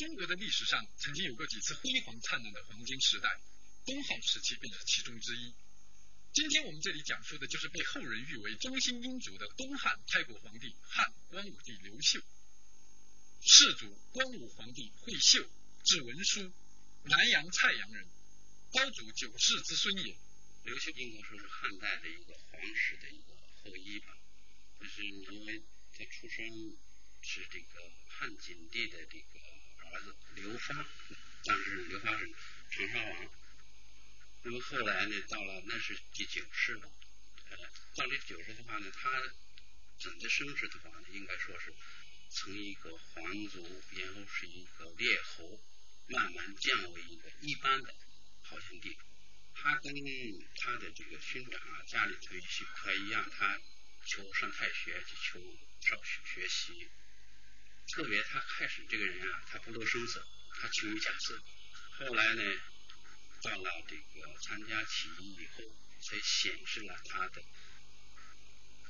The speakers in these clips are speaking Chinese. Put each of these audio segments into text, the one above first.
中国的历史上，曾经有过几次辉煌灿烂的黄金时代，东汉时期便是其中之一。今天我们这里讲述的就是被后人誉为中兴英主的东汉开国皇帝汉光武帝刘秀。世祖光武皇帝惠秀，字文书，南阳蔡阳人，高祖九世之孙也。刘秀应该说是汉代的一个皇室的一个后裔吧，就是因为他出生是这个汉景帝的这个儿子刘发，当时刘发是长沙王。那么后来呢，到了那是第九世了，呃，到第九世的话呢，他整个生殖的话呢，应该说是从一个皇族，然后是一个列侯，慢慢降为一个一般的好兄弟。他跟他的这个兄长啊，家里头不太一样，他求上太学，去求上学学习。特别他开始这个人啊，他不露声色，他勤于假色。后来呢？到了这个参加起义以后，才显示了他的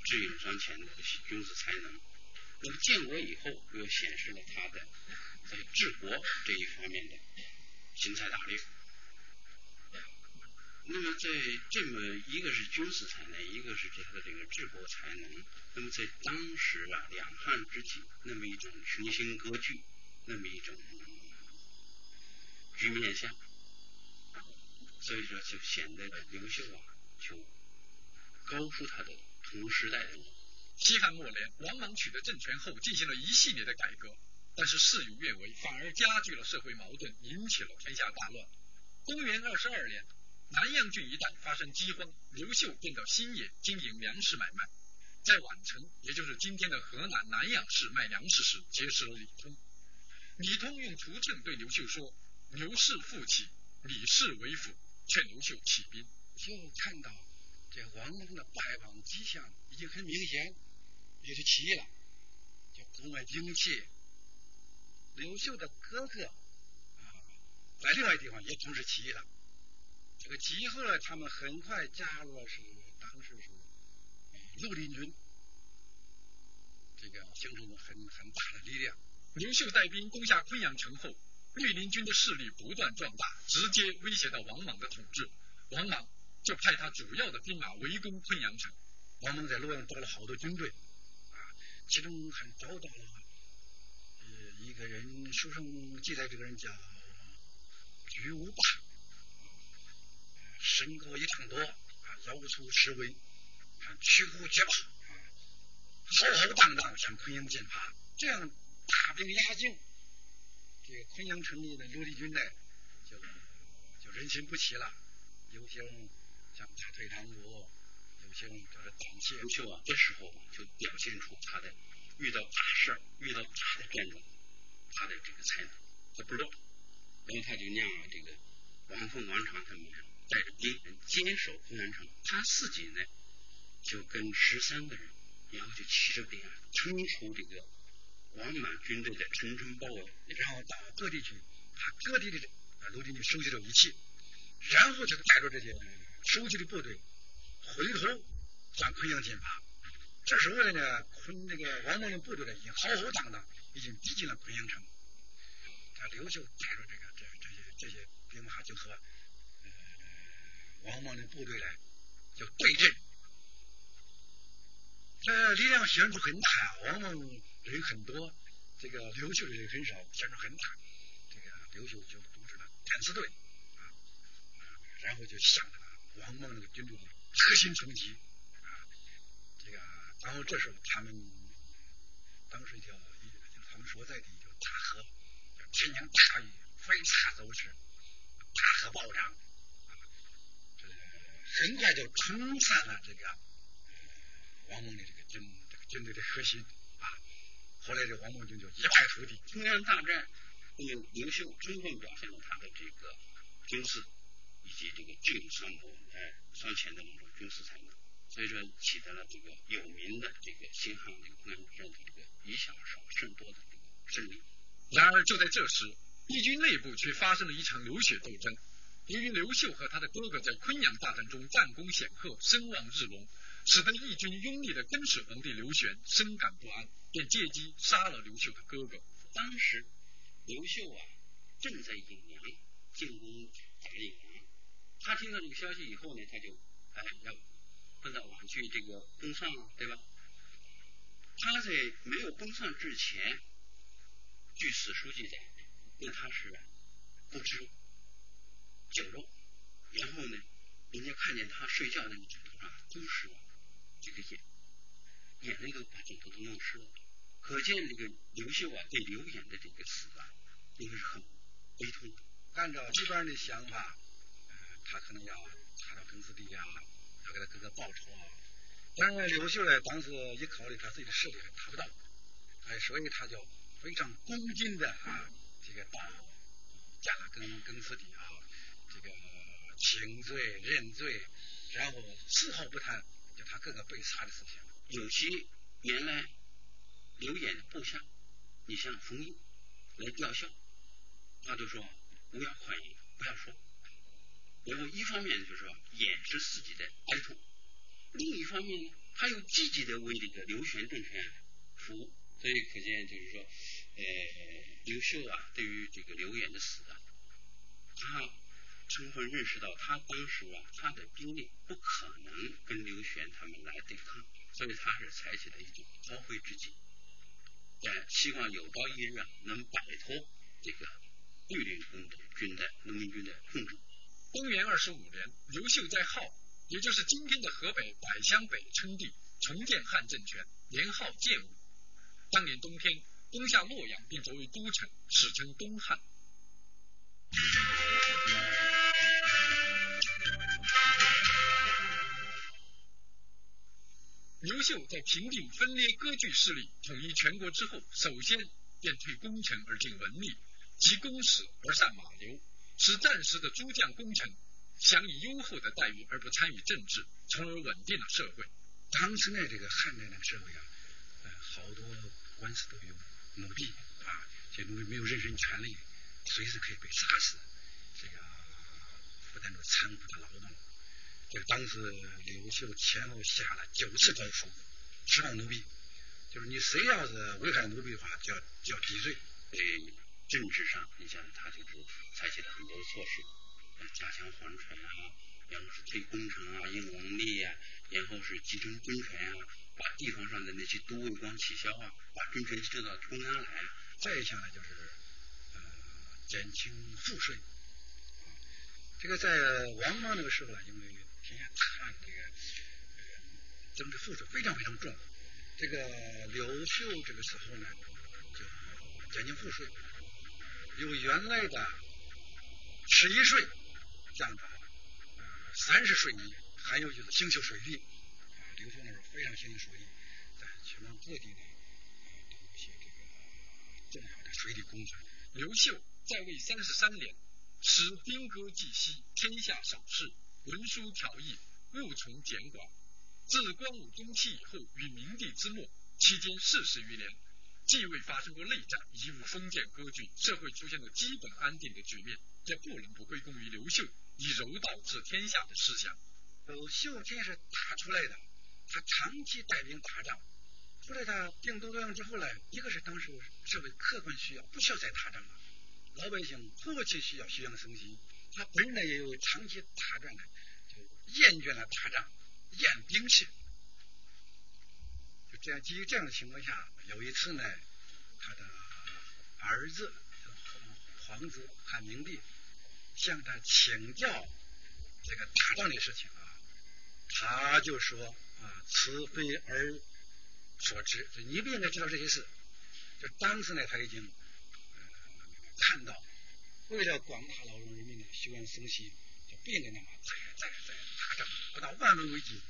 智勇双全的军事才能。那么建国以后，又显示了他的在治国这一方面的雄才大略。那么在这么一个是军事才能，一个是他的这个治国才能。那么在当时啊，两汉之际，那么一种群星割据，那么一种局面下。所以说，就显得刘秀啊，就高出他的同时代人。西汉末年，王莽取得政权后，进行了一系列的改革，但是事与愿违，反而加剧了社会矛盾，引起了天下大乱。公元二十二年，南阳郡一带发生饥荒，刘秀便到新野经营粮食买卖，在宛城，也就是今天的河南南阳市卖粮食时，结识了李通。李通用图谶对刘秀说：“刘氏复起，李氏为辅。”劝刘秀起兵，就看到这王莽的败亡迹象已经很明显，也就起义了，就公安兵器。刘秀的哥哥啊，在另外地方也同时起义了。这个集合了，他们很快加入了是当时是绿林军，这个形成了很很大的力量。刘秀带兵攻下昆阳城后。绿林军的势力不断壮大，直接威胁到王莽的统治。王莽就派他主要的兵马围攻昆阳城。王莽在洛阳招了好多军队，啊，其中还招到了呃一个人，书上记载这个人叫居无霸，身高一丈多，啊，腰粗十围，驱虎捷豹，浩浩荡荡向昆阳进发，这样大兵压境。这个昆阳城里的刘立军呢，就就人心不齐了，有些人想打退堂鼓，有些就是胆怯。刘秀啊，这时候就表现出他的遇到大事、遇到大的变种，他的这个才能，他不乱。然后他就让这个王凤、王昶他们带着兵坚守昆阳城，他自己呢就跟十三个人，然后就骑着兵啊，冲出这个。王满军队的层层包围，然后到各地去，把各地的啊陆军就收集了武器，然后就带着这些收集的部队回头向昆阳进发。这时候呢，昆那个王莽的部队呢已经浩浩荡荡，已经逼近了昆阳城。他刘秀带着这个这这些这些兵马就和王莽的部队呢就对阵，这力量悬殊很大，王莽。人很多，这个刘秀的人很少，显出很大。这个刘秀就组织了敢死队啊，然后就向王莽那个军队核心冲击啊。这个，然后这时候他们当时叫他们所在的叫大河，天降大雨，飞沙走石，大河暴涨，很快就冲散了这个王莽的这个军这个军队的核心啊。后来这王莽军就一败涂地。中央大战，那么刘秀充分表现了他的这个军事以及这个智勇双谋、哎双全的那种军事才能，所以说取得了这个有名的这个新汉这个昆阳战的这个以小胜胜多的这个胜利。然而就在这时，义军内部却发生了一场流血斗争。由于刘秀和他的哥哥在昆阳大战中战功显赫，声望日隆，使得义军拥立的更始皇帝刘玄深感不安。便借机杀了刘秀的哥哥，当时刘秀啊正在引粮进攻贾引粮，他听到这个消息以后呢，他就哎要奔到往去这个奔丧了，对吧？他在没有奔上之前，据史书记载，那他是不知酒肉，然后呢，人家看见他睡觉那个枕头上都是这个眼，眼泪都把枕头都弄湿了，可见这个刘秀啊对刘演的这个死啊，应该是很悲痛。按照一般人的想法，呃，他可能要查到根子底啊，要给他哥哥报仇啊。但是刘秀呢，当时一考虑他自己的势力还达不到，哎，所以他就非常恭敬的啊，这个到家跟跟子底啊，这个请罪认罪，然后丝毫不谈就他各个被杀的事情。有其原来刘演的部下，你像冯英来吊孝，他就说不要欢迎，不要说。然后一方面就是说掩饰自己的哀痛。另一方面呢，他又积极的为这个刘玄政权服务，所以可见就是说，呃，刘秀啊，对于这个刘演的死啊，他充分认识到他当时啊，他的兵力不可能跟刘玄他们来对抗，所以他是采取了一种韬晦之计，呃，希望有朝一日啊，能摆脱这个绿林军的农民军的控制。公元二十五年，刘秀在号。也就是今天的河北百乡北称帝，重建汉政权，年号建武。当年冬天，攻下洛阳，并作为都城，史称东汉。刘秀在平定分裂割据势力、统一全国之后，首先便退功臣而进文吏，及公使而善马流，使战时的诸将功臣。享以优厚的待遇而不参与政治，从而稳定了社会。当时呢，这个汉代那个社会啊，呃，好多官司都有奴婢啊，这奴婢没有人身权利，随时可以被杀死，这个负担着残酷的劳动。这个当时刘秀前后下了九次诏书，释放奴婢，就是你谁要是危害奴婢的话，就要就要抵罪。在政治上，你想他就是采取了很多措施。加强皇权啊，然后是推工程啊，用王吏啊，然后是集中军权啊，把地方上的那些都尉官取消啊，把军权撤到中央来啊。再一项呢，就是呃减轻赋税。这个在王莽那个时候呢，因为天看，这个政治赋税非常非常重。这个刘秀这个时候呢，就减轻赋税，由原来的十一税。降到三十税米，还有就是兴修水利，刘秀那时候非常兴修水利，在全国各地呢都有些这个重要的水利工程。刘秀在位三十三年，使兵戈济西，天下少事，文书条议，务从简管。自光武中期以后，与明帝之末期间四十余年，既未发生过内战，亦无封建割据，社会出现了基本安定的局面。这不能不归功于刘秀以柔道治天下的思想。刘秀这是打出来的，他长期带兵打仗，后来他定都洛阳之后呢，一个是当时社会客观需要，不需要再打仗了，老百姓迫切需要休养生息，他本人呢也有长期打仗的，就厌倦了打仗，厌兵器。就这样基于这样的情况下，有一次呢，他的儿子皇子汉明帝。向他请教这个打仗的事情啊，他就说啊，此非儿所知，你不应该知道这些事。就当时呢，他已经看到，为了广大劳动人民的休养生息，就不应该那么在在在打仗，不到万分危急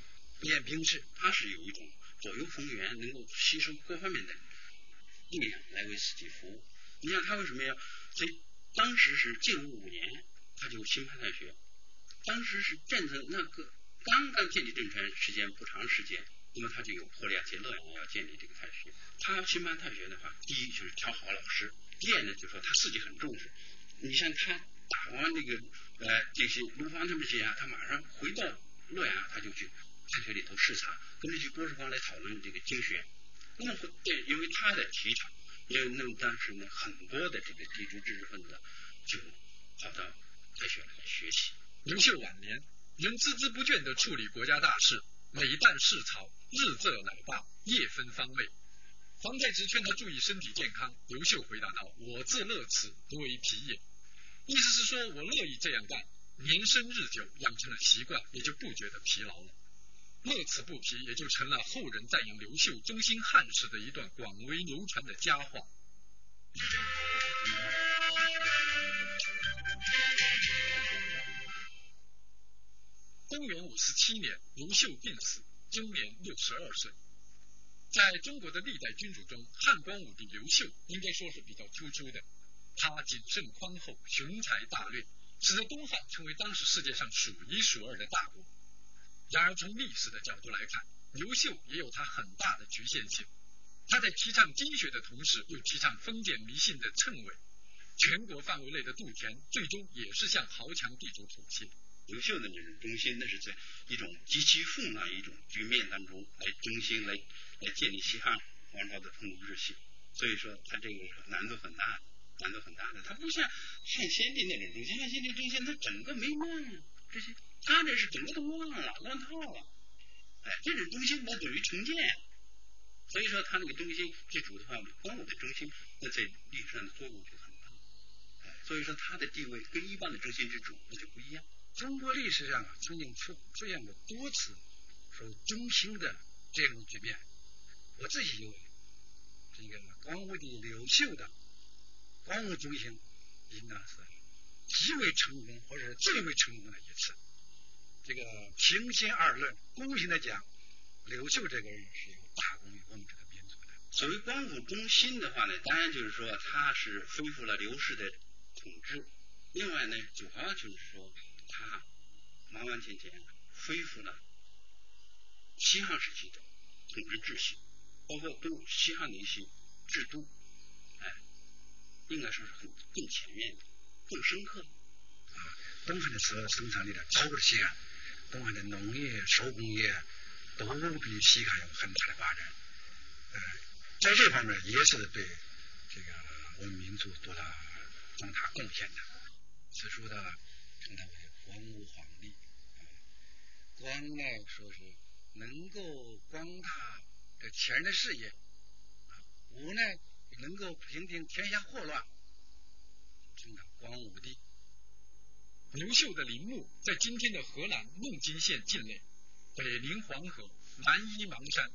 练兵士。他是有一种左右逢源，能够吸收各方面的力量来为自己服务。你想他为什么要？所以当时是建武五年。他就新派太学，当时是建成那个刚刚建立政权时间不长时间，那么他就有魄力，而且乐意要建立这个太学。他新办太学的话，第一就是挑好老师，第二呢就是说他自己很重视。你像他打完这个呃这些卢芳他们这些啊，他马上回到洛阳，他就去太学里头视察，跟这些博士官来讨论这个经学。那么对，因为他的提倡因为那么当时呢，很多的这个地主知识分子就跑到太学来学习。刘秀晚年仍孜孜不倦地处理国家大事，每旦事朝，日则乃罢，夜分方位。皇太子劝他注意身体健康，刘秀回答道：“我自乐此，不为疲也。”意思是说我乐意这样干，年深日久，养成了习惯，也就不觉得疲劳了。乐此不疲，也就成了后人赞扬刘秀忠心汉室的一段广为流传的佳话。公元五十七年，刘秀病死，终年六十二岁。在中国的历代君主中，汉光武帝刘秀应该说是比较突出的。他谨慎宽厚，雄才大略，使得东汉成为当时世界上数一数二的大国。然而，从历史的角度来看，刘秀也有他很大的局限性。他在提倡经学的同时，又提倡封建迷信的谶纬。全国范围内的杜田，最终也是向豪强地主妥协。刘秀的那种中心，那是在一种极其混乱一种局面当中来中心来来建立西汉王朝的统治秩序，所以说他这个难度很大，难度很大的。他不像汉献帝那种中心，汉献帝中心他整个没乱，这些他这是整个都乱了，乱套了。哎，这种中心那等于重建，所以说他那个中心这主的话，光武的中心那在历史上的作用就很大。哎，所以说他的地位跟一般的中心之主那就不一样。中国历史上啊，曾经出出现过多次说中心的这样的局面。我自己认为，这个光武帝刘秀的光武中兴应当是极为成功，或者是最为成功的一次。这个平心而论，公平的讲，刘秀这个人是有大功于我们这个民族的。所谓光武中兴的话呢，当然就是说他是恢复了刘氏的统治，另外呢，主要就是说。他完完全全恢复了西汉时期的统治秩序，包括对西汉的一些制度，应该说是很更全面、更深刻。啊，东汉的时候生产力的超过了西汉，东汉的农业、手工业都比西汉有很大的发展。呃，在这方面也是对这个我们民族做了重大贡献的。此书的称他为。光武皇帝，光呢说是能够光大这前人的事业，无呢能够平定天下祸乱，称的光武帝。刘秀的陵墓在今天的河南孟津县境内，北临黄河，南依邙山。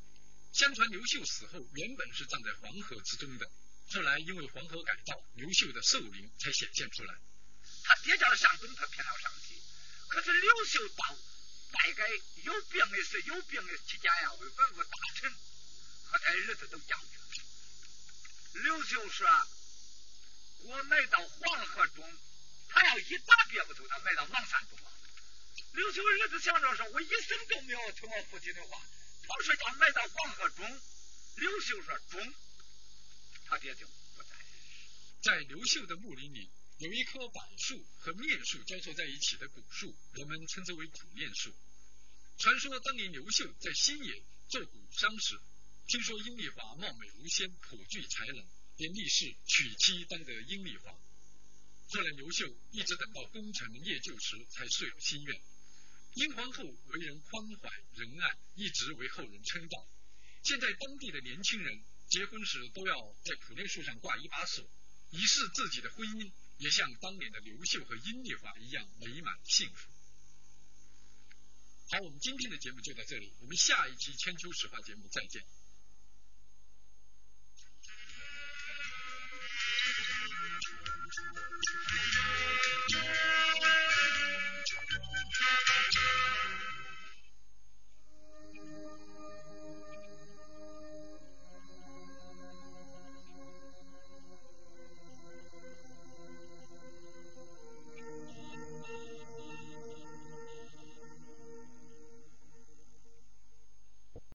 相传刘秀死后原本是葬在黄河之中的，后来因为黄河改造，刘秀的寿陵才显现出来。他爹叫上东，他偏要上去。可是刘秀到大概有病的时有病的期间呀，为文武大臣和他儿子都讲究。刘秀说：“我埋到黄河中，他要一打别不走，他埋到邙山中。”刘秀儿子想着说：“我一生都没有听我父亲的话，他说叫埋到黄河中。”刘秀说：“中。”他爹就不在。在刘秀的墓林里。有一棵柏树和面树交错在一起的古树，人们称之为古面树。传说当年刘秀在新野做古商时，听说阴丽华貌美如仙，颇具才能，便立誓娶妻当得阴丽华。后来刘秀一直等到功成业就时，才遂了心愿。殷皇后为人宽怀仁爱，一直为后人称道。现在当地的年轻人结婚时都要在苦楝树上挂一把锁，以示自己的婚姻。也像当年的刘秀和阴丽华一样美满幸福。好，我们今天的节目就到这里，我们下一期千秋史话节目再见。